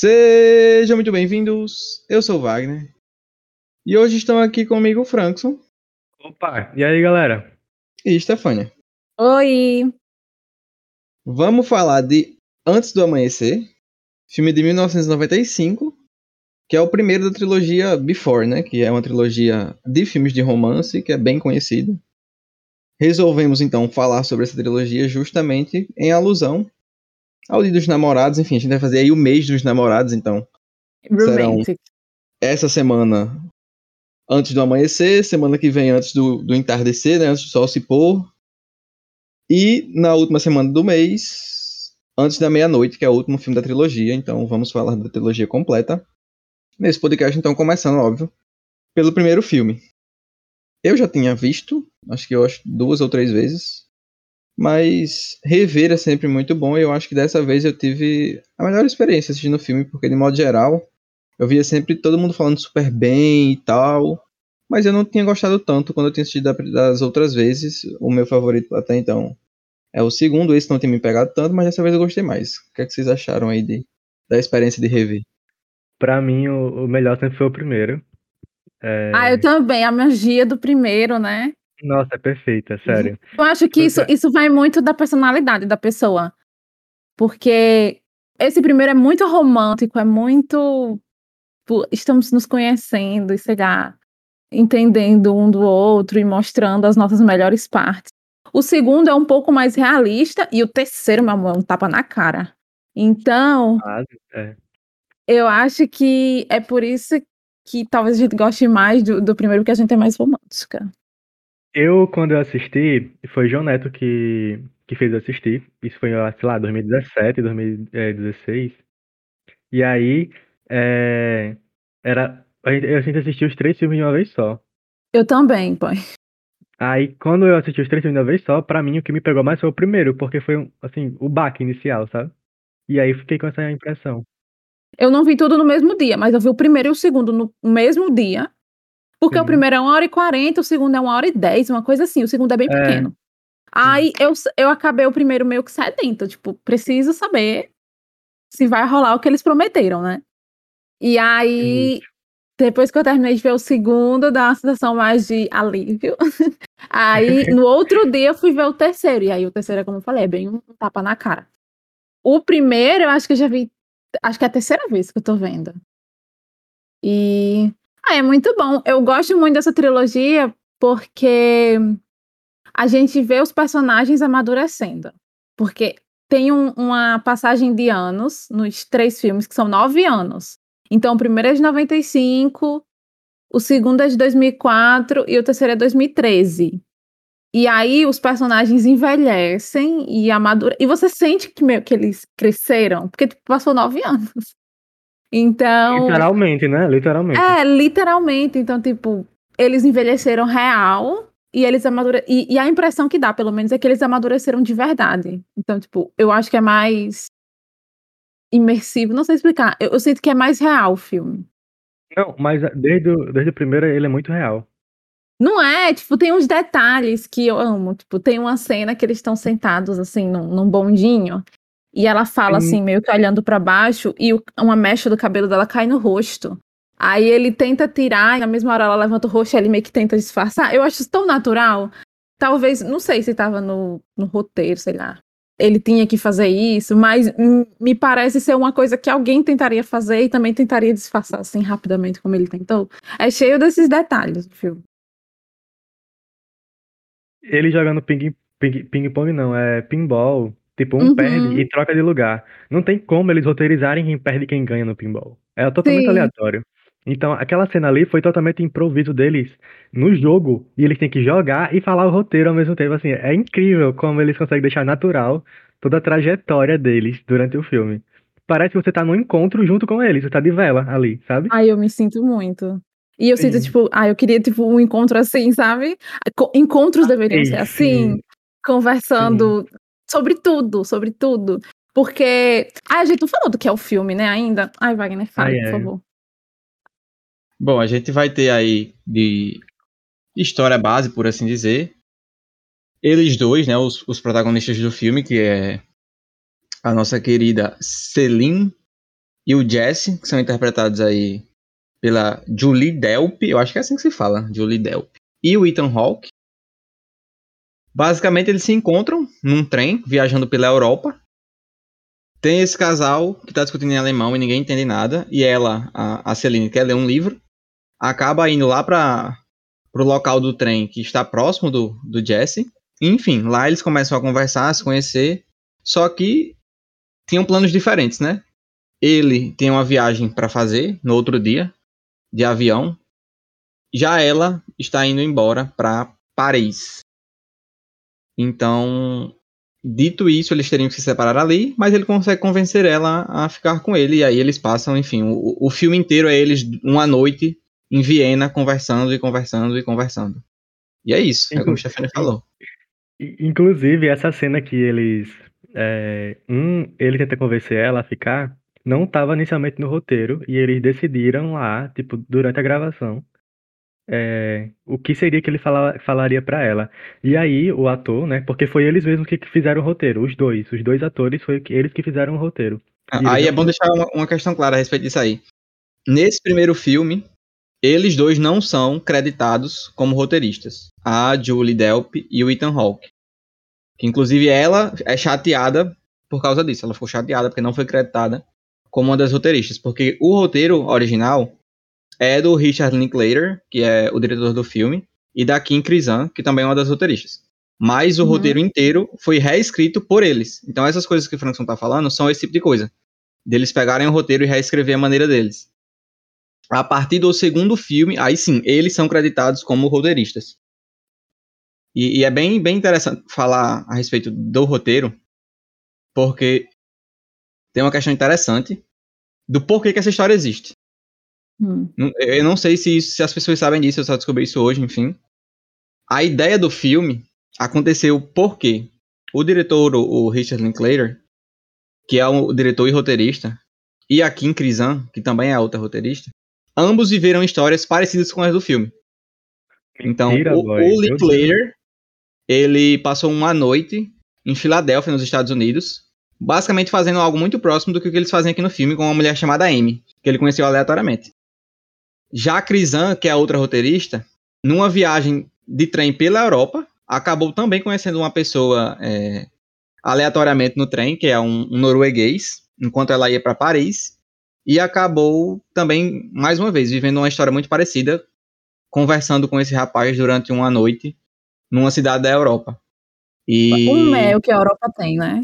Sejam muito bem-vindos. Eu sou o Wagner. E hoje estão aqui comigo o Frankson Opa, e aí galera? e Stefânia. Oi! Vamos falar de Antes do Amanhecer, filme de 1995, que é o primeiro da trilogia Before, né? Que é uma trilogia de filmes de romance que é bem conhecida. Resolvemos então falar sobre essa trilogia justamente em alusão ao Dia dos Namorados. Enfim, a gente vai fazer aí o mês dos namorados, então. Serão- Romantic. essa semana antes do amanhecer, semana que vem antes do, do entardecer, né, antes do sol se pôr. E na última semana do mês, antes da meia-noite, que é o último filme da trilogia. Então vamos falar da trilogia completa. Nesse podcast, então, começando, óbvio, pelo primeiro filme. Eu já tinha visto, acho que eu acho duas ou três vezes. Mas rever é sempre muito bom e eu acho que dessa vez eu tive a melhor experiência assistindo o filme, porque de modo geral eu via sempre todo mundo falando super bem e tal. Mas eu não tinha gostado tanto quando eu tinha assistido da- das outras vezes. O meu favorito até então é o segundo. Esse não tinha me pegado tanto, mas dessa vez eu gostei mais. O que, é que vocês acharam aí de, da experiência de rever? Pra mim, o, o melhor sempre foi o primeiro. É, Ah, eu também, a magia do primeiro, né? Nossa, é perfeita, sério. Eu acho que isso, é. isso vai muito da personalidade da pessoa. Porque esse primeiro é muito romântico, é muito. tipo, estamos nos conhecendo e, sei lá, entendendo um do outro e mostrando as nossas melhores partes. O segundo é um pouco mais realista e o terceiro, meu amor, é um tapa na cara. Então, Ah, é. eu acho que é por isso que talvez a gente goste mais do, do primeiro, porque a gente é mais romântica. Eu, quando eu assisti, foi João Neto que, que fez eu assistir. Isso foi, sei lá, 2017, 2016. E aí, é, era, a gente, a gente assistiu os três filmes de uma vez só. Eu também, pai. Aí, quando eu assisti os três filmes de uma vez só, pra mim o que me pegou mais foi o primeiro, porque foi, assim, o baque inicial, sabe? E aí fiquei com essa impressão. Eu não vi tudo no mesmo dia, mas eu vi o primeiro e o segundo no mesmo dia. Porque o Uhum. primeiro é uma hora e quarenta, o segundo é uma hora e dez, uma coisa assim. O segundo é bem É. pequeno. Aí eu, eu acabei o primeiro meio que sedenta. Tipo, preciso saber se vai rolar o que eles prometeram, né? E aí, depois que eu terminei de ver o segundo, dá uma sensação mais de alívio. aí, no outro dia, eu fui ver o terceiro. E aí, o terceiro, é como eu falei, é bem um tapa na cara. O primeiro, eu acho que eu já vi. Acho que é a terceira vez que eu tô vendo. E. Ah, é muito bom. Eu gosto muito dessa trilogia porque a gente vê os personagens amadurecendo. Porque tem um- uma passagem de anos nos três filmes, que são nove anos. Então, o primeiro é de 95, o segundo é de 2004 e o terceiro é 2013. E aí os personagens envelhecem e amadurecem. E você sente que, meio que eles cresceram, porque tipo, passou nove anos. Então. Literalmente, né? Literalmente. É, literalmente. Então, tipo, eles envelheceram real e eles amadureceram. E, e a impressão que dá, pelo menos, é que eles amadureceram de verdade. Então, tipo, eu acho que é mais imersivo. Não sei explicar. Eu, eu sinto que é mais real o filme. Não, mas desde o, desde o primeiro ele é muito real. Não é, tipo, tem uns detalhes que eu amo. Tipo, tem uma cena que eles estão sentados, assim, num, num bondinho. E ela fala, Sim. assim, meio que olhando pra baixo, e o- uma mecha do cabelo dela cai no rosto. Aí ele tenta tirar, e na mesma hora ela levanta o rosto e ele meio que tenta disfarçar. Eu acho isso tão natural. Talvez, não sei se tava no, no roteiro, sei lá. Ele tinha que fazer isso, mas me parece ser uma coisa que alguém tentaria fazer e também tentaria disfarçar assim rapidamente como ele tentou. É cheio desses detalhes o filme. Ele jogando ping, ping, ping não, é pinball. Tipo, um Uhum. perde e troca de lugar. Não tem como eles roteirizarem quem perde e quem ganha no pinball. É totalmente Sim. aleatório. Então, aquela cena ali foi totalmente improviso deles no jogo. E eles têm que jogar e falar o roteiro ao mesmo tempo. Assim, é incrível como eles conseguem deixar natural toda a trajetória deles durante o filme. Parece que você tá num encontro junto com eles, você tá de vela ali, sabe? Ai, eu me sinto muito. E eu sinto, Sim. tipo, ah, eu queria, tipo, um encontro assim, sabe? Co- Encontros deveriam Sim, ser assim, sim. conversando sobre tudo, sobre tudo. Porque. Ah, a gente não falou do que é o filme, né, ainda? Ai, Wagner, fale, Ai, por ai. favor. Bom, a gente vai ter aí de história base, por assim dizer. Eles dois, né, os, os protagonistas do filme, que é a nossa querida Celine e o Jesse, que são interpretados aí pela Julie Delp, eu acho que é assim que se fala, Julie Delp, e o Ethan Hawke. Basicamente eles se encontram num trem viajando pela Europa. Tem esse casal que está discutindo em alemão e ninguém entende nada, e ela, a, a Celine, quer ler um livro, acaba indo lá para o local do trem que está próximo do, do Jesse. Enfim, lá eles começam a conversar, a se conhecer, só que tinham planos diferentes, né? Ele tem uma viagem para fazer no outro dia, de avião. Já ela está indo embora para Paris. Então, dito isso, eles teriam que se separar ali, mas ele consegue convencer ela a ficar com ele. E aí eles passam, enfim, o, o filme inteiro é eles uma noite em Viena conversando e conversando e conversando. E é isso, é como o Stefani falou. Inclusive, essa cena que eles. É, um, ele tenta convencer ela a ficar, não estava inicialmente no roteiro, e eles decidiram lá, tipo, durante a gravação, é, o que seria que ele fala, falaria para ela. E aí, o ator, né? Porque foi eles mesmos que fizeram o roteiro, os dois. Os dois atores foi eles que fizeram o roteiro. Ah, aí é bom deixar uma, uma questão clara a respeito disso aí. Nesse primeiro filme, eles dois não são creditados como roteiristas. A Julie Delp e o Ethan Hawke. Que inclusive ela é chateada por causa disso. Ela ficou chateada porque não foi creditada como uma das roteiristas. Porque o roteiro original é do Richard Linklater, que é o diretor do filme, e da Kim Krizan, que também é uma das roteiristas. Mas o uhum. roteiro inteiro foi reescrito por eles. Então essas coisas que o Frankson tá falando são esse tipo de coisa. Deles pegarem o roteiro e reescrever a maneira deles. A partir do segundo filme, aí sim, eles são creditados como roteiristas. E, e, é bem, bem interessante falar a respeito do roteiro, porque tem uma questão interessante do porquê que essa história existe. Hum. Eu não sei se, se as pessoas sabem disso, eu só descobri isso hoje, enfim. A ideia do filme aconteceu porque o diretor, o Richard Linklater, que é o diretor e roteirista, e a Kim Krizan, que também é outra roteirista, ambos viveram histórias parecidas com as do filme. Então, Mentira, o, o Linklater, ele passou uma noite em Filadélfia, nos Estados Unidos, basicamente fazendo algo muito próximo do que eles fazem aqui no filme com uma mulher chamada Amy, que ele conheceu aleatoriamente. Já a Crisan, que é a outra roteirista, numa viagem de trem pela Europa, acabou também conhecendo uma pessoa é, aleatoriamente no trem, que é um, um norueguês, enquanto ela ia para Paris, e acabou também, mais uma vez, vivendo uma história muito parecida, conversando com esse rapaz durante uma noite numa cidade da Europa. E... O mel que a Europa tem, né?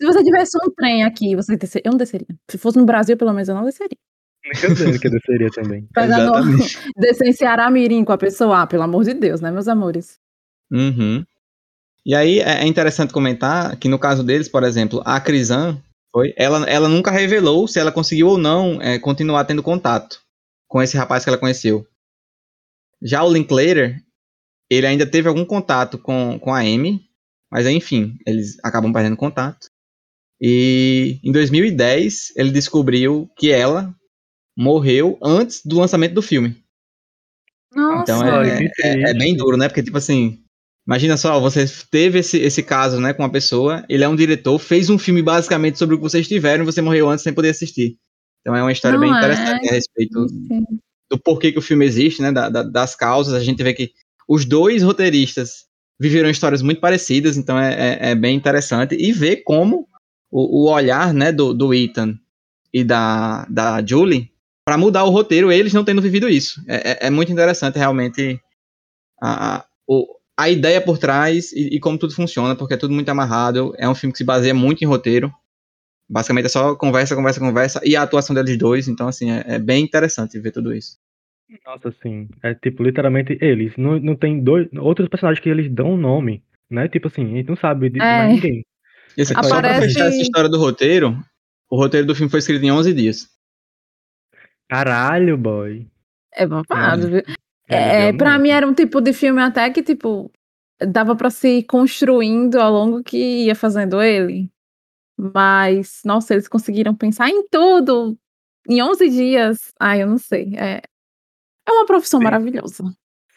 Se você tivesse um trem aqui, você desceria. Eu não desceria. Se fosse no Brasil, pelo menos, eu não desceria. Eu que eu desceria também. Descer em Ceará Mirim com a pessoa, ah, pelo amor de Deus, né, meus amores? Uhum. E aí é, é interessante comentar que no caso deles, por exemplo, a Crisan, foi? Ela, ela nunca revelou se ela conseguiu ou não é, continuar tendo contato com esse rapaz que ela conheceu. Já o Linklater, ele ainda teve algum contato com, com a Amy, mas enfim, eles acabam perdendo contato. E em 2010, ele descobriu que ela morreu antes do lançamento do filme. Nossa. Então é, é, é, bem duro, né? Porque, tipo assim, Imagina só, você teve esse, esse caso, né, com uma pessoa, ele é um diretor, fez um filme basicamente sobre o que vocês tiveram e você morreu antes sem poder assistir. Então é uma história Não bem é. interessante a respeito Sim. do porquê que o filme existe, né, da, da, das causas. A gente vê que os dois roteiristas viveram histórias muito parecidas, então é, é, é bem interessante. E ver como o, o, olhar, né, do, do Ethan e da, da Julie para mudar o roteiro, eles não tendo vivido isso. É, é, é muito interessante realmente a, a o, a ideia por trás e, e, como tudo funciona, porque é tudo muito amarrado. É um filme que se baseia muito em roteiro. Basicamente é só conversa, conversa, conversa e a atuação deles dois. Então, assim, é, é bem interessante ver tudo isso. Nossa, sim. É tipo, literalmente eles. Não, não tem dois. Outros personagens que eles dão nome, né? Tipo assim, a gente não sabe de é. mais ninguém. E, assim, Aparece... Só pra fechar essa história do roteiro, o roteiro do filme foi escrito em 11 dias. Caralho, boy. É babado, viu? É, é para mim era um tipo de filme até que, tipo, dava para se ir construindo ao longo que ia fazendo ele. Mas, nossa, eles conseguiram pensar em tudo em 11 dias. Ai, eu não sei. É, é uma profissão Sim. maravilhosa.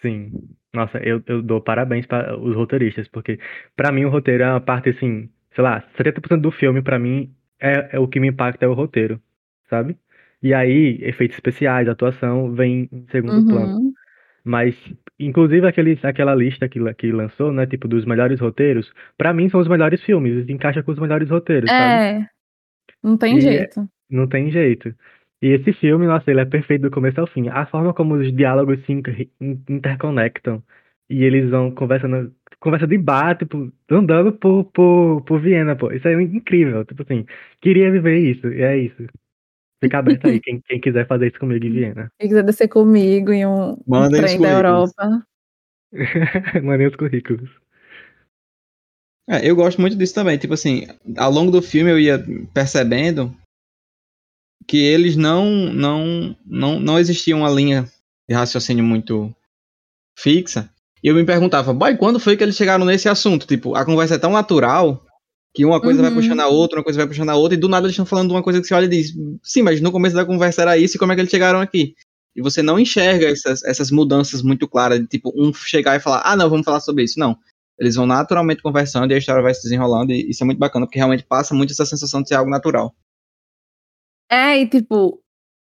Sim. Nossa, eu, eu dou parabéns para os roteiristas, porque para mim o roteiro é uma parte assim, sei lá, 70% do filme para mim é, é o que me impacta é o roteiro, sabe? E aí, efeitos especiais, atuação, vem em segundo plano. Uhum. Mas, inclusive, aquele, aquela lista que, que lançou, né? Tipo, dos melhores roteiros, pra mim são os melhores filmes, encaixa com os melhores roteiros, sabe? É, não tem E é- jeito. Não tem jeito. E esse filme, nossa, ele é perfeito do começo ao fim. A forma como os diálogos se inter- in- interconectam e eles vão conversando, conversa de bar, tipo, andando por, por, por Viena, pô. Isso é incrível. Tipo assim, queria viver isso, e é isso. Fica aberto aí, quem, quem quiser fazer isso comigo em Viena. Quem quiser descer comigo em um, um trem da. Europa. Mandem os currículos. É, eu gosto muito disso também. Tipo assim, ao longo do filme eu ia percebendo que eles não não não não existia uma linha de raciocínio muito fixa. E eu me perguntava, boy, quando foi que eles chegaram nesse assunto? Tipo, a conversa é tão natural que uma coisa vai Uhum. puxando a outra, uma coisa vai puxando a outra, e do nada eles estão falando de uma coisa que você olha e diz, sim, mas no começo da conversa era isso, e como é que eles chegaram aqui? E você não enxerga essas, essas mudanças muito claras, de tipo, um chegar e falar, ah, não, vamos falar sobre isso. Não. Eles vão naturalmente conversando e a história vai se desenrolando, e isso é muito bacana, porque realmente passa muito essa sensação de ser algo natural. É, e tipo,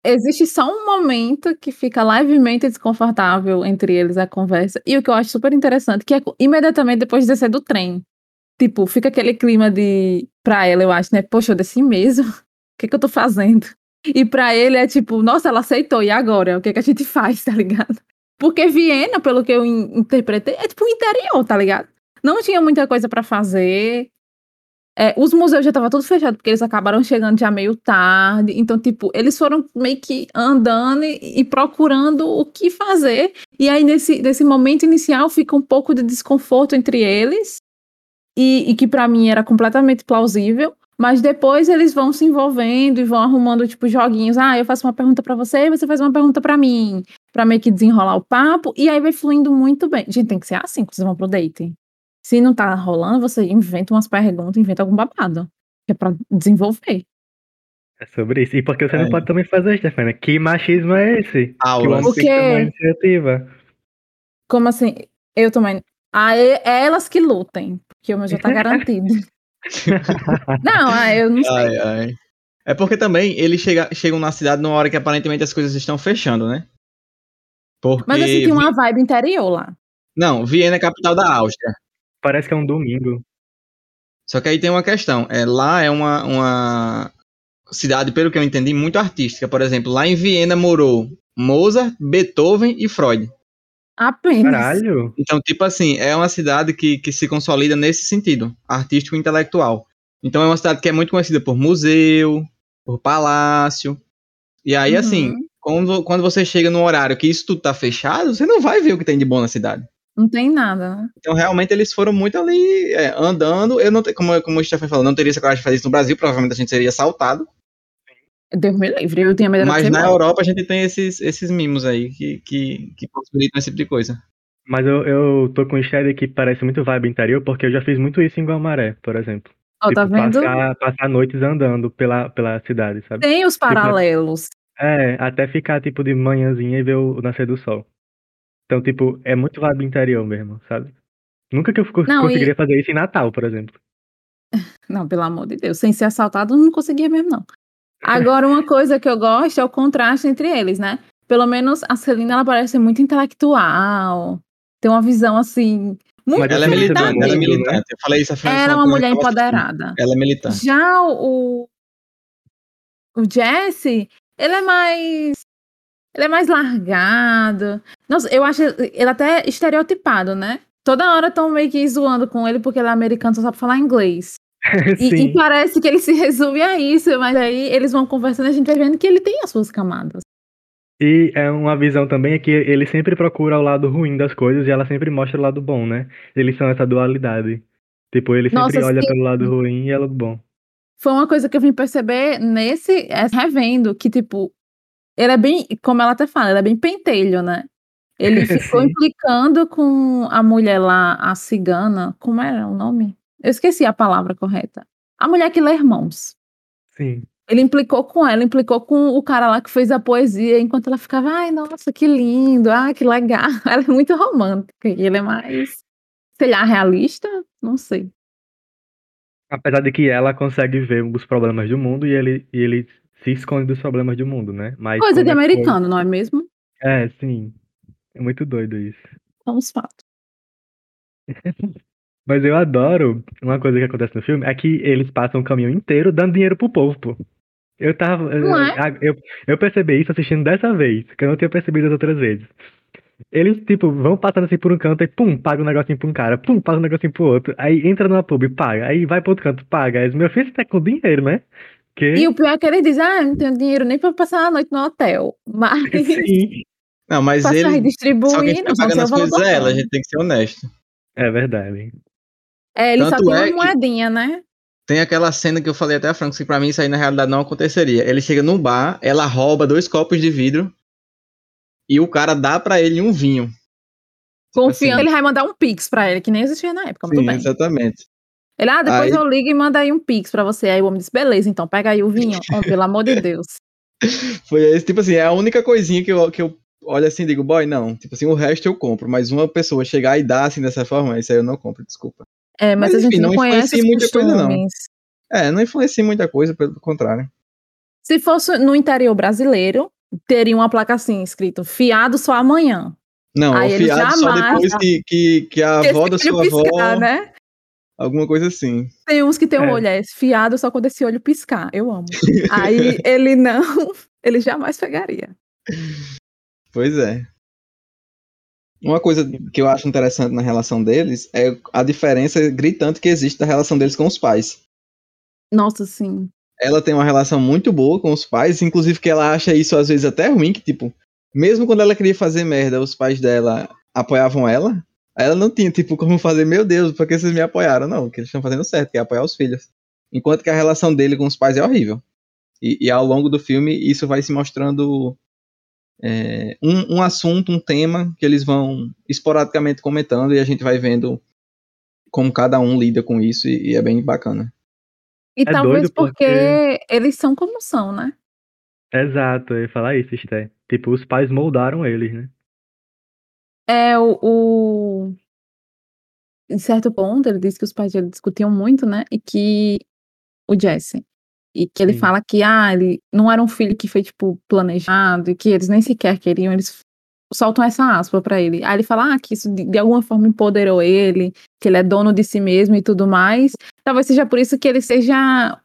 existe só um momento que fica levemente desconfortável entre eles a conversa. E o que eu acho super interessante, que é imediatamente depois de descer do trem. Tipo, fica aquele clima de. Pra ela, eu acho, né? Poxa, eu desci mesmo. O que, que eu tô fazendo? E pra ele é tipo, nossa, ela aceitou, e agora? O que, que a gente faz, tá ligado? Porque Viena, pelo que eu in- interpretei, é tipo o interior, tá ligado? Não tinha muita coisa pra fazer. É, os museus já estavam tudo fechado, porque eles acabaram chegando já meio tarde. Então, tipo, eles foram meio que andando e, e procurando o que fazer. E aí, nesse, nesse momento inicial, fica um pouco de desconforto entre eles. E, e que pra mim era completamente plausível. Mas depois eles vão se envolvendo e vão arrumando, tipo, joguinhos. Ah, eu faço uma pergunta pra você, você faz uma pergunta pra mim. Pra meio que desenrolar o papo. E aí vai fluindo muito bem. Gente, tem que ser assim quando vocês vão pro date. Se não tá rolando, você inventa umas perguntas, inventa algum babado. Que é pra desenvolver. É sobre isso. E porque você É. não pode também fazer, Stefania? Que machismo é esse? Que o tem que iniciativa. Como assim? Eu também. Ah, é é elas que lutem. Porque o meu já tá garantido. não, ah, eu não sei. Ai, ai. É porque também eles chega, chegam na cidade numa hora que aparentemente as coisas estão fechando, né? Porque. Mas eu senti Vi- uma vibe interior lá. Não, Viena é a capital da Áustria. Parece que é um domingo. Só que aí tem uma questão. É, lá é uma, uma cidade, pelo que eu entendi, muito artística. Por exemplo, lá em Viena morou Mozart, Beethoven e Freud. Apenas. Caralho. Então, tipo assim, é uma cidade que, que se consolida nesse sentido, artístico e intelectual. Então é uma cidade que é muito conhecida por museu, por palácio. E aí, Uhum. assim, quando, quando você chega num horário que isso tudo tá fechado, você não vai ver o que tem de bom na cidade. Não tem nada, né? Então, realmente, eles foram muito ali é, andando. Eu não como, como o Stefan falou, não teria essa coragem de fazer isso no Brasil, provavelmente a gente seria assaltado. Deus me livre. Eu tinha medo de Mas na morta. Europa a gente tem esses, esses mimos aí que, que, que possibilitam esse tipo de coisa. Mas eu, eu tô com um shade que parece muito vibe interior, porque eu já fiz muito isso em Guamaré, por exemplo. Ó, tá Tipo, vendo? Passar, passar noites andando pela, pela cidade, sabe? Tem os paralelos. É, até ficar, tipo, de manhãzinha e ver o nascer do sol. Então, tipo, é muito vibe interior mesmo, sabe? Nunca que eu Não, e- conseguiria fazer isso em Natal, por exemplo. Não, pelo amor de Deus. Sem ser assaltado, eu não conseguia mesmo, não. Agora, uma coisa que eu gosto é o contraste entre eles, né? Pelo menos a Celina, ela parece muito intelectual. Tem uma visão, assim... Muito Mas Ela é militante, ela é né? militante. Eu falei isso a frente Ela é uma mulher empoderada. Ela é militante. Já o, o Jesse, ele é mais. Ele é mais largado. Nossa, eu acho ele até estereotipado, né? Toda hora estão meio que zoando com ele porque ele é americano, só sabe falar inglês. E, e parece que ele se resume a isso, mas aí eles vão conversando e a gente vai vendo que ele tem as suas camadas. E é uma visão também é que ele sempre procura o lado ruim das coisas e ela sempre mostra o lado bom, né? Eles são essa dualidade. Tipo, ele sempre Nossa, olha sim. pelo lado ruim e ela do bom. Foi uma coisa que eu vim perceber nesse é, revendo, que, tipo, ele é bem, como ela até fala, ele é bem pentelho, né? Ele ficou implicando com a mulher lá, a cigana, como era o nome? Eu esqueci a palavra correta. A mulher que lê irmãos. Sim. Ele implicou com ela, implicou com o cara lá que fez a poesia, enquanto ela ficava, ai, nossa, que lindo, ah, que legal. Ela é muito romântica, e ele é mais, sei lá, realista? Não sei. Apesar de que ela consegue ver os problemas do mundo e ele, e ele se esconde dos problemas do mundo, né? Mas Coisa de é americano, não é mesmo? É, sim. É muito doido isso. São os fatos. Mas eu adoro uma coisa que acontece no filme, é que eles passam o caminho inteiro dando dinheiro pro povo, pô. Eu tava. Não é? Eu, eu percebi isso assistindo dessa vez, que eu não tinha percebido as outras vezes. Eles, tipo, vão passando assim por um canto e pum, paga um negocinho pra um cara, pum, paga um negocinho pro outro. Aí entra numa pub e paga. Aí vai pro outro canto, paga. Aí, meu filho, você tá com dinheiro, né? Que... E o pior é que ele diz, ah, eu não tenho dinheiro nem pra passar a noite no hotel. Mas Sim, Não, mas passar ele. Só quem redistribuindo, fica pagando as coisas do é ela, a gente tem que ser honesto. é verdade. É, ele só Tanto tem é uma moedinha, né? Tem aquela cena que eu falei até a Franco, que pra mim isso aí na realidade não aconteceria. Ele chega num bar, ela rouba dois copos de vidro e o cara dá pra ele um vinho. Confiando, assim. ele vai mandar um pix pra ele, que nem existia na época, Sim, exatamente. Ele, ah, depois Aí- eu ligo e manda aí um pix pra você. Aí o homem disse, beleza, então pega aí o vinho. Homem, pelo amor de Deus. Foi esse, tipo assim, é a única coisinha que eu, que eu olho assim e digo, boy, não. Tipo assim, o resto eu compro, mas uma pessoa chegar e dar assim dessa forma, isso aí eu não compro, desculpa. É, mas, Mas, a gente não, não conhece muita coisa, não. É, não influencia muita coisa, pelo contrário. Se fosse no interior brasileiro, teria uma placa assim, escrito fiado só amanhã. Não, Aí ele fiado só jamais- depois que, que, que a Porque avó da sua olho avó, piscar, né? alguma coisa assim. Tem uns que tem um É. olho, é fiado só quando esse olho piscar. Eu amo. Aí ele não, ele jamais pegaria. Pois é. Uma coisa que eu acho interessante na relação deles é a diferença gritante que existe da relação deles com os pais. Nossa, sim. Ela tem uma relação muito boa com os pais, inclusive que ela acha isso às vezes até ruim, que tipo, mesmo quando ela queria fazer merda, os pais dela apoiavam ela. Ela não tinha, tipo, como fazer, meu Deus, por que vocês me apoiaram? Não, que eles estão fazendo certo, que é apoiar os filhos. Enquanto que a relação dele com os pais é horrível. E, e ao longo do filme, isso vai se mostrando é, um, um assunto, um tema que eles vão esporadicamente comentando e a gente vai vendo como cada um lida com isso e, e é bem bacana. E É talvez doido porque... porque- eles são como são, né? Exato, eu ia falar isso, Esté. Tipo, os pais moldaram eles, né? É o, o. Em certo ponto, ele disse que os pais dele discutiam muito, né? E que. O Jesse. E que ele Sim. fala que, ah, ele não era um filho que foi, tipo, planejado, e que eles nem sequer queriam, eles soltam essa aspa pra ele. Aí ele fala, ah, que isso de, alguma forma empoderou ele, que ele é dono de si mesmo e tudo mais. Talvez seja por isso que ele seja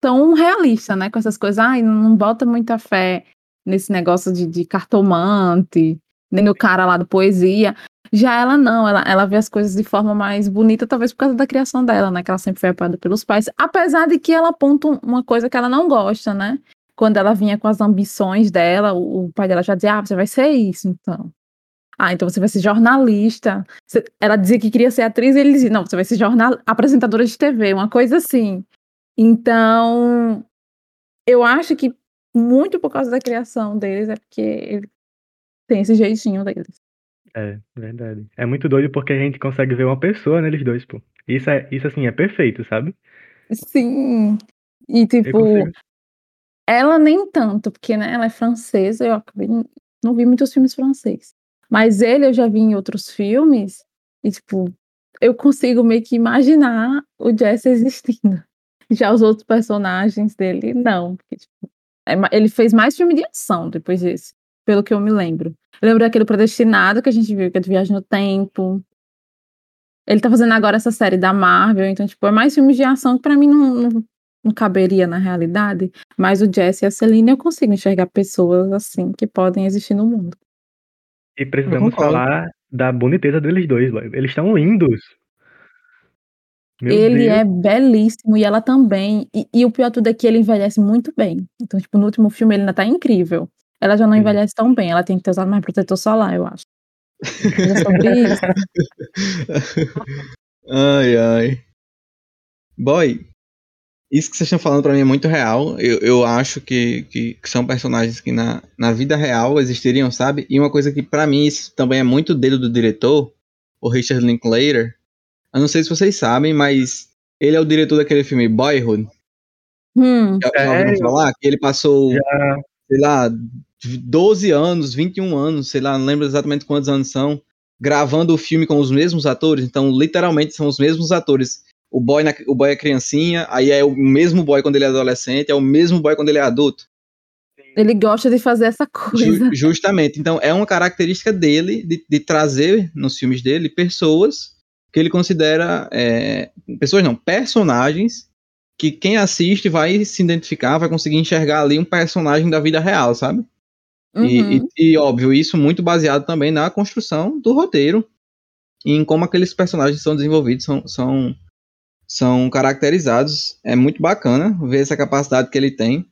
tão realista, né? Com essas coisas, ai, não bota muita fé nesse negócio de, de cartomante, nem no cara lá do poesia. Já ela não, ela, ela vê as coisas de forma mais bonita, talvez por causa da criação dela, né? Que ela sempre foi apoiada pelos pais. Apesar de que ela aponta um- uma coisa que ela não gosta, né? Quando ela vinha com as ambições dela, o, o pai dela já dizia, ah, você vai ser isso, então. Ah, então você vai ser jornalista. Ela dizia que queria ser atriz e ele dizia, não, você vai ser jornal, apresentadora de TV, uma coisa assim. Então, eu acho que muito por causa da criação deles é porque tem esse jeitinho deles. É, verdade. É muito doido porque a gente consegue ver uma pessoa neles dois, pô. Isso, é, isso assim, é perfeito, sabe? Sim. E tipo, ela nem tanto, porque né, ela é francesa, eu acabei, não vi muitos filmes franceses. Mas ele eu já vi em outros filmes, e tipo, eu consigo meio que imaginar o Jesse existindo. Já os outros personagens dele, não. Porque, tipo, é ele fez mais filme de ação depois desse, pelo que eu me lembro. Eu lembro daquele Predestinado que a gente viu, que é de Viagem no Tempo. Ele tá fazendo agora essa série da Marvel, então, tipo, é mais filmes de ação que pra mim não, não, não caberia na realidade. Mas o Jesse e a Celine eu consigo enxergar pessoas assim que podem existir no mundo. E precisamos falar da boniteza deles dois. Eles estão lindos. Meu ele Deus. é belíssimo e ela também. E, e o pior tudo é que ele envelhece muito bem. Então, tipo, no último filme ele ainda tá incrível. Ela já não Sim. envelhece tão bem, ela tem que ter usado mais protetor solar, eu acho. É sobre isso. ai, ai. Boy, isso que vocês estão falando pra mim é muito real. Eu, eu acho que, que, que são personagens que na, na vida real existiriam, sabe? E uma coisa que pra mim isso também é muito dedo do diretor, o Richard Linklater. Eu não sei se vocês sabem, mas ele é o diretor daquele filme Boyhood. Hum, Já, já ouviram Sério? falar? Que ele passou, Já, sei lá, 12 anos, 21 anos, sei lá, não lembro exatamente quantos anos são, gravando o filme com os mesmos atores. Então, literalmente, são os mesmos atores. o boy, na, o boy é criancinha, aí é o mesmo boy quando ele é adolescente, é o mesmo boy quando ele é adulto. Ele gosta de fazer essa coisa. Ju, justamente. Então, é uma característica dele de, de, trazer nos filmes dele pessoas que ele considera. É, pessoas não, personagens que quem assiste vai se identificar, vai conseguir enxergar ali um personagem da vida real, sabe? Uhum. E, e, e, óbvio, isso muito baseado também na construção do roteiro e em como aqueles personagens são desenvolvidos, são, são, são caracterizados. É muito bacana ver essa capacidade que ele tem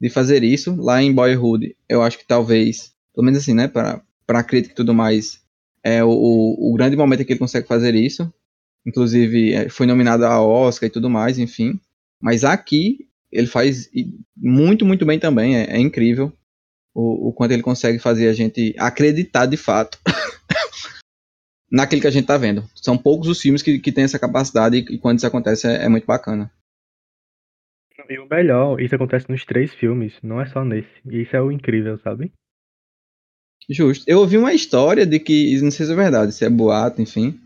de fazer isso. Lá em Boyhood, eu acho que talvez, pelo menos assim, né, para a crítica e tudo mais, é o, o, grande momento em que ele consegue fazer isso. Inclusive, é, foi nominado a Oscar e tudo mais, enfim. Mas aqui, ele faz muito, muito bem também. É, é incrível o, o quanto ele consegue fazer a gente acreditar de fato naquilo que a gente tá vendo. São poucos os filmes que, que têm essa capacidade e, e quando isso acontece é, é, muito bacana. E o melhor, isso acontece nos três filmes, não é só nesse. E isso é o incrível, sabe? Justo. Eu ouvi uma história de que, não sei se é verdade, se é boato, enfim,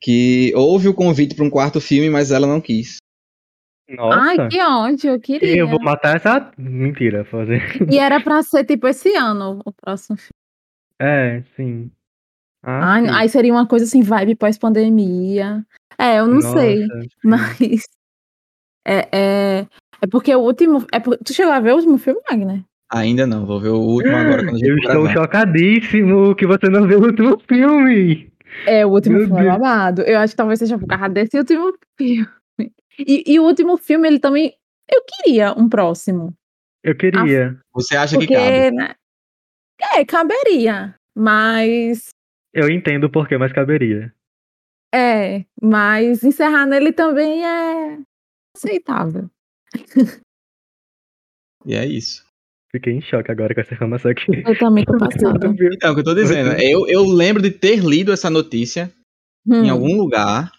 que houve o convite para um quarto filme, mas ela não quis. Nossa. Ai, que ódio, eu queria. Eu vou matar essa mentira, fazer. E era pra ser tipo esse ano, o próximo filme. É, sim. Ah, Ai, aí seria uma coisa assim, vibe pós-pandemia. É, eu não Nossa, sei. Sim. Mas. É, é, é porque o último. É, tu chegou a ver o último filme, Wagner? Ainda não, vou ver o último agora. Quando a gente eu estou gravar. chocadíssimo que você não viu o último filme. É, o último Meu filme é babado. Eu acho que talvez seja por causa desse último filme. E, e, o último filme, ele também. Eu queria um próximo. Eu queria. Ah, você acha porque, que cabe? Né? É, caberia. Mas eu entendo o porquê, mas caberia. É, mas encerrar nele também é aceitável. E é isso. Fiquei em choque agora com essa informação aqui. Eu também tô passada. Então, o que eu tô dizendo, eu, eu lembro de ter lido essa notícia hum. em algum lugar,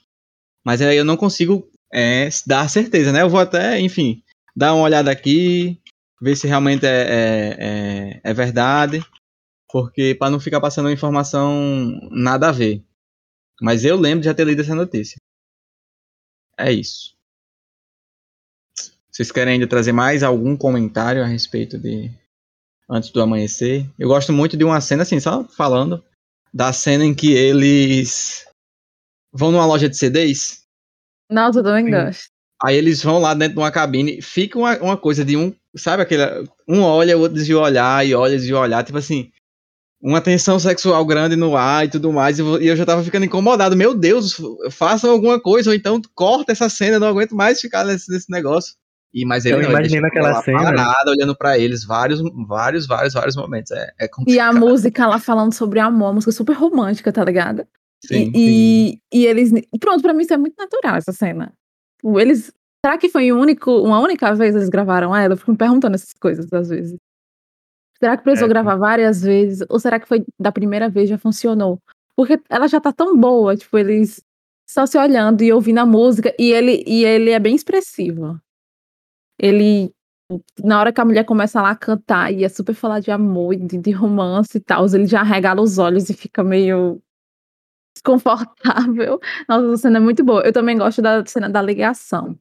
mas aí eu não consigo é, dar certeza, né? Eu vou até, enfim, dar uma olhada aqui, ver se realmente é, é, é, é verdade porque para não ficar passando informação nada a ver. Mas eu lembro de já ter lido essa notícia. É isso. Vocês querem ainda trazer mais algum comentário a respeito de Antes do Amanhecer? Eu gosto muito de uma cena, assim, só falando, da cena em que eles vão numa loja de CDs. Nossa, eu também gosto. Aí eles vão lá dentro de uma cabine, fica uma, uma coisa de um, sabe aquele, um olha, o outro desvia o olhar, e olha, desvia o olhar, tipo assim, uma tensão sexual grande no ar e tudo mais, e eu já tava ficando incomodado. Meu Deus, façam alguma coisa, ou então corta essa cena, eu não aguento mais ficar nesse, nesse negócio. E, mas ele eu não, imaginei ele naquela cena. parado, olhando para eles, vários, vários, vários, vários momentos. É, é e a música lá falando sobre amor, música super romântica, tá ligado? Sim, e, sim. e, eles. Pronto, pra mim isso é muito natural, essa cena. Eles. Será que foi um único, uma única vez eles gravaram ela? Eu fico me perguntando essas coisas às vezes. Será que precisou é. gravar várias vezes? Ou será que foi da primeira vez já funcionou? Porque ela já tá tão boa, tipo, eles só se olhando e ouvindo a música, e ele, e ele é bem expressivo. Ele, na hora que a mulher começa lá a cantar e é super falar de amor, de, de romance e tal, ele já regala os olhos e fica meio desconfortável. Nossa, a cena é muito boa. Eu também gosto da cena da ligação,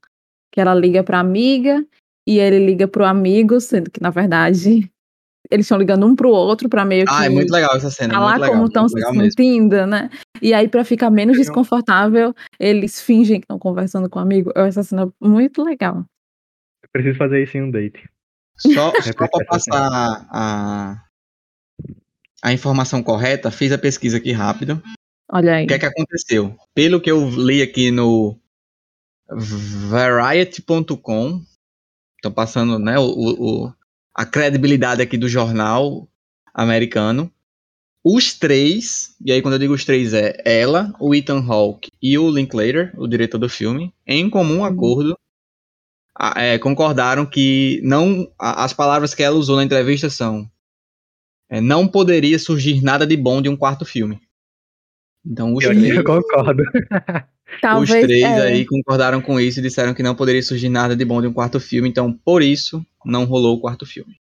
que ela liga pra amiga e ele liga pro amigo, sendo que, na verdade, eles estão ligando um pro outro para meio que. Ah, é muito legal essa cena. Falar legal, como estão se sentindo, mesmo. né? E aí, para ficar menos desconfortável, eles fingem que estão conversando com o um amigo. Eu essa cena muito legal. Eu preciso fazer isso em um date. Só, só para passar a, a informação correta, fiz a pesquisa aqui rápido. Olha aí. O que é que aconteceu? Pelo que eu li aqui no variety.com, tô passando, né, o, o, a credibilidade aqui do jornal americano. Os três, e aí quando eu digo os três é ela, o Ethan Hawke e o Linklater, o diretor do filme, em comum uhum. acordo, é, concordaram que não as palavras que ela usou na entrevista são é, não poderia surgir nada de bom de um quarto filme. Então os eu três, eu concordo. Talvez, os três é. aí concordaram com isso e disseram que não poderia surgir nada de bom de um quarto filme, então por isso não rolou o quarto filme.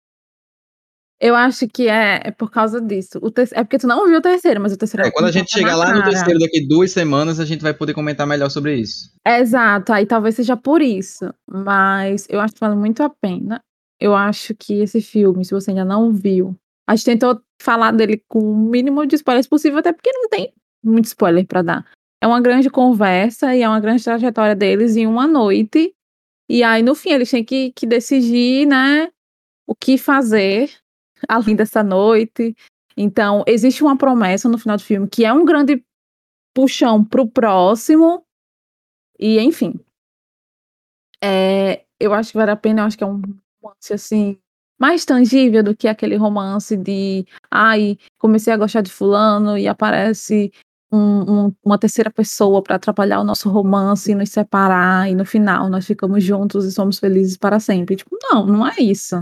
Eu acho que é, é por causa disso. O É porque tu não viu o terceiro, mas o terceiro é. Quando a gente chegar lá cara. no terceiro daqui duas semanas, a gente vai poder comentar melhor sobre isso. Exato, aí talvez seja por isso. Mas eu acho que vale muito a pena. Eu acho que esse filme, se você ainda não viu, a gente tentou falar dele com o mínimo de spoilers possível, até porque não tem muito spoiler para dar. É uma grande conversa e é uma grande trajetória deles em uma noite. E aí, no fim, eles têm que, que decidir, né, o que fazer além dessa noite. Então, existe uma promessa no final do filme que é um grande puxão pro próximo. E, enfim. É, eu acho que vale a pena, eu acho que é um romance, assim, mais tangível do que aquele romance de ai, comecei a gostar de fulano e aparece um, um, uma terceira pessoa para atrapalhar o nosso romance e nos separar, e no final nós ficamos juntos e somos felizes para sempre. Tipo, não, não é isso.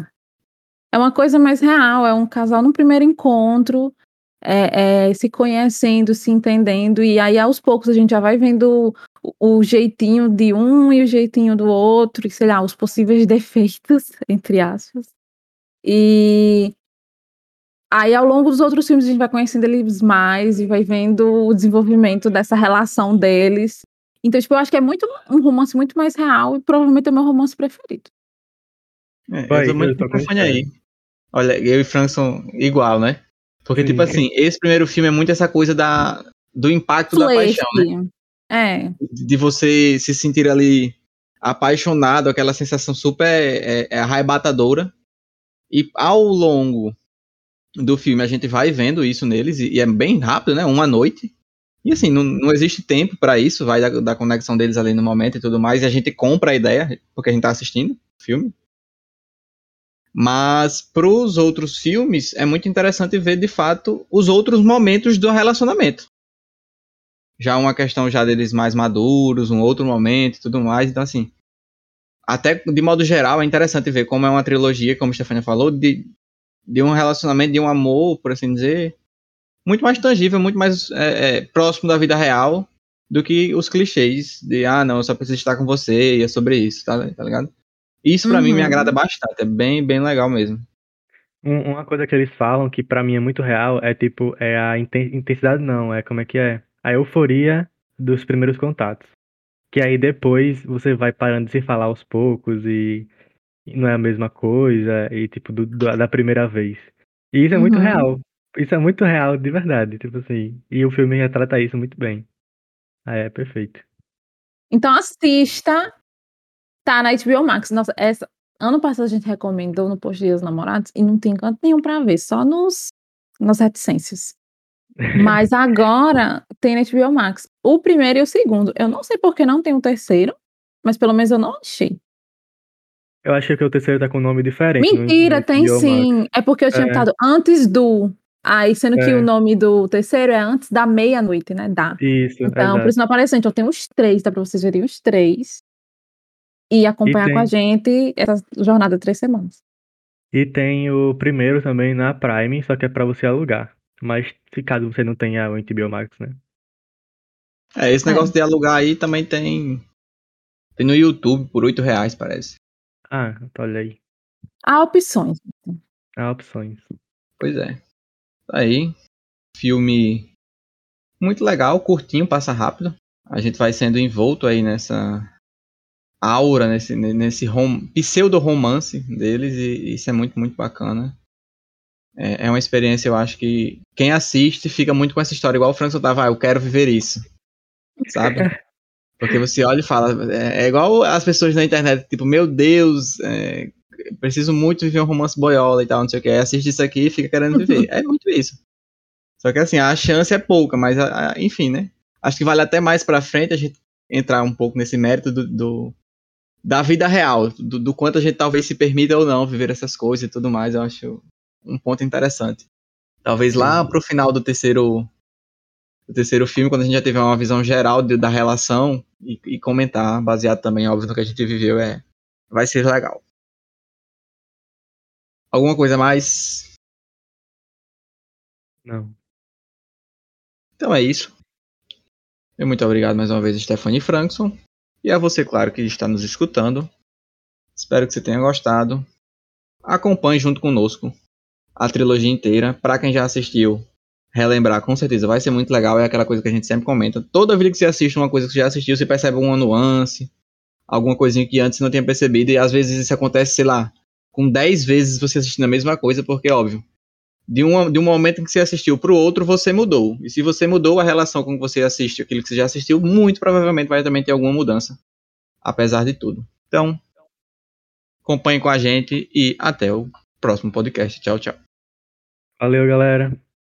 É uma coisa mais real, é um casal no primeiro encontro, é, é, se conhecendo, se entendendo, e aí aos poucos a gente já vai vendo o, o jeitinho de um e o jeitinho do outro, e sei lá, os possíveis defeitos, entre aspas. E Aí, ao longo dos outros filmes, a gente vai conhecendo eles mais e vai vendo o desenvolvimento dessa relação deles. Então, tipo, eu acho que é muito um romance muito mais real e provavelmente é o meu romance preferido. É, vai, eu tô muito com aí. Olha, eu e Frankson igual, né? Porque, Sim. tipo assim, esse primeiro filme é muito essa coisa da, do impacto da paixão, né? É. De você se sentir ali apaixonado, aquela sensação super é, é arrebatadora. E ao longo do filme, a gente vai vendo isso neles, e, e é bem rápido, né? Uma noite. E assim, não, não existe tempo para isso, vai da, da, conexão deles ali no momento e tudo mais, e a gente compra a ideia, porque a gente tá assistindo o filme. Mas pros outros filmes, é muito interessante ver, de fato, os outros momentos do relacionamento. Já uma questão já deles mais maduros, um outro momento e tudo mais, então assim... Até de modo geral, é interessante ver como é uma trilogia, como a Stefania falou, de, de um relacionamento, de um amor, por assim dizer, muito mais tangível, muito mais é, é, próximo da vida real do que os clichês de, ah, não, eu só preciso estar com você e é sobre isso, tá, tá ligado? Isso para uhum. mim me uhum. agrada bastante, é bem, bem legal mesmo. Uma coisa que eles falam que para mim é muito real é tipo, é a intensidade não, é como é que é? A euforia dos primeiros contatos. Que aí depois você vai parando de se falar aos poucos e não é a mesma coisa, e tipo, do, do, da primeira vez. E isso é muito uhum. real. Isso é muito real de verdade, tipo assim. E o filme retrata isso muito bem. Ah, é perfeito. Então assista. Tá na HBO Max. Nossa, essa. Ano passado a gente recomendou no Post Dias Namorados e não tem canto nenhum pra ver, só nos nas reticências. Mas agora tem na HBO Max. O primeiro e o segundo. Eu não sei por que não tem o um terceiro, mas pelo menos eu não achei. Eu achei que o terceiro tá com um nome diferente. Mentira, no, tem sim. É porque eu tinha é. antes do. Aí, sendo é. que o nome do terceiro é antes da meia-noite, né? Da. Isso. Então, exato. por isso não apareceu. Então, tem os três, dá pra vocês verem os três. E acompanhar e tem... com a gente essa jornada de três semanas. E tem o primeiro também na Prime, só que é pra você alugar. Mas se caso você não tenha o HBO Max, né? É, esse negócio é. de alugar aí também tem. Tem no YouTube por 8 reais, parece. Ah, olha aí. Há opções. Há opções. Pois é. Tá aí. Filme muito legal, curtinho, passa rápido. A gente vai sendo envolto aí nessa aura, nesse, nesse rom pseudo-romance deles, e isso é muito, muito bacana. É, é, uma experiência, eu acho que quem assiste fica muito com essa história, igual o Francis tava, ah, eu quero viver isso. Sabe? Porque você olha e fala, é, é, igual as pessoas na internet, tipo, meu Deus, é, preciso muito viver um romance boiola e tal, não sei o que. Assiste isso aqui e fica querendo viver. é muito isso. Só que assim, a chance é pouca, mas a, a, enfim, né? Acho que vale até mais pra frente a gente entrar um pouco nesse mérito do, do da vida real, do, do, quanto a gente talvez se permita ou não viver essas coisas e tudo mais. Eu acho um ponto interessante. Talvez lá pro final do terceiro o terceiro filme, quando a gente já teve uma visão geral de, da relação e, e, comentar, baseado também, óbvio, no que a gente viveu, é, vai ser legal. Alguma coisa mais? Não. Então é isso. E muito obrigado mais uma vez, Stephanie Frankson. E a você, claro, que está nos escutando. Espero que você tenha gostado. Acompanhe junto conosco a trilogia inteira. Pra quem já assistiu, relembrar com certeza vai ser muito legal. É aquela coisa que a gente sempre comenta. Toda vida que você assiste uma coisa que você já assistiu, você percebe uma nuance, alguma coisinha que antes não tinha percebido. E às vezes isso acontece, sei lá, com 10 vezes você assistindo a mesma coisa, porque, óbvio, de, uma, de um momento que você assistiu para o outro, você mudou. E se você mudou a relação com que você assiste aquilo que você já assistiu, muito provavelmente vai também ter alguma mudança, apesar de tudo. Então, acompanhe com a gente e até o próximo podcast. Tchau, tchau. Valeu, galera.